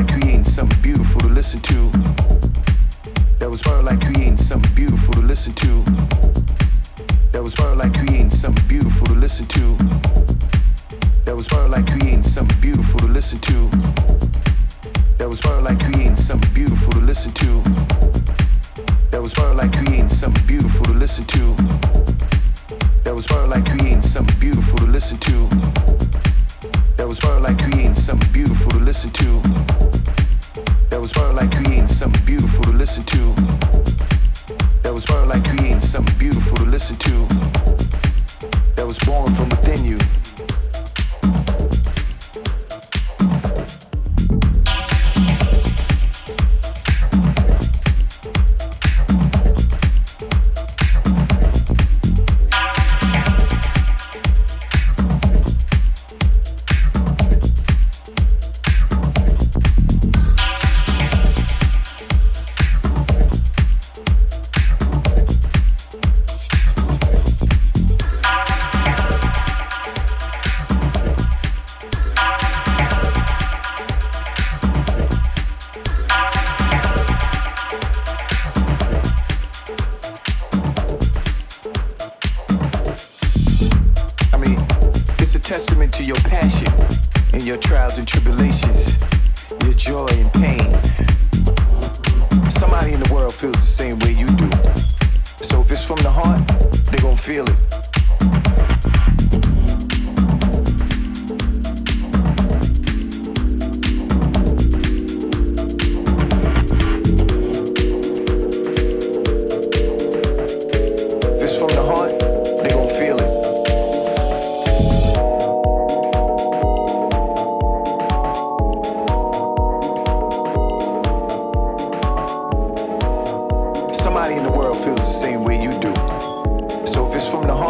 like creating something beautiful to listen to. That was word like creating something beautiful to listen to. That was like creating something beautiful to listen to. That was like creating something beautiful to listen to. That was like creating something beautiful to listen to. That was like creating something beautiful to listen to. That was like creating something beautiful to listen to. That was like creating something beautiful to listen to. That was like creating something beautiful to listen to. That was like creating something beautiful to listen to. That was born from within you. feels the same way you do. So if it's from the heart,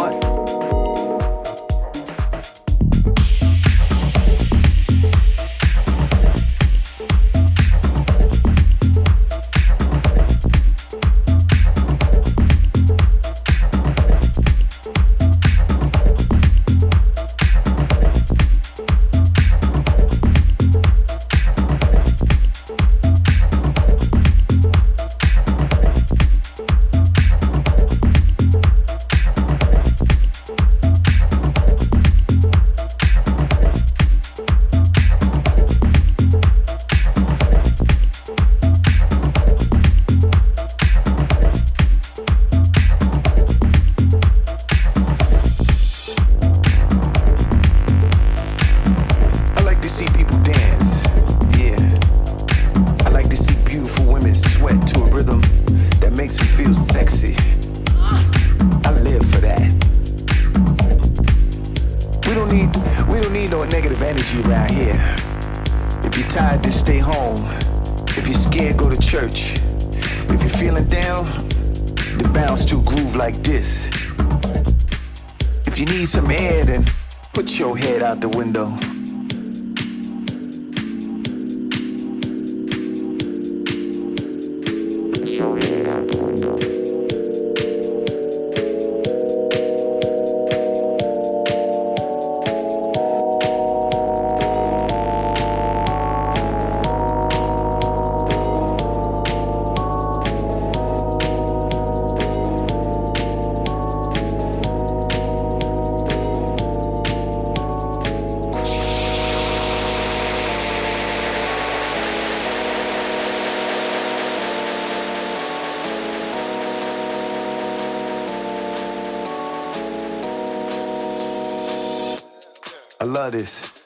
about this.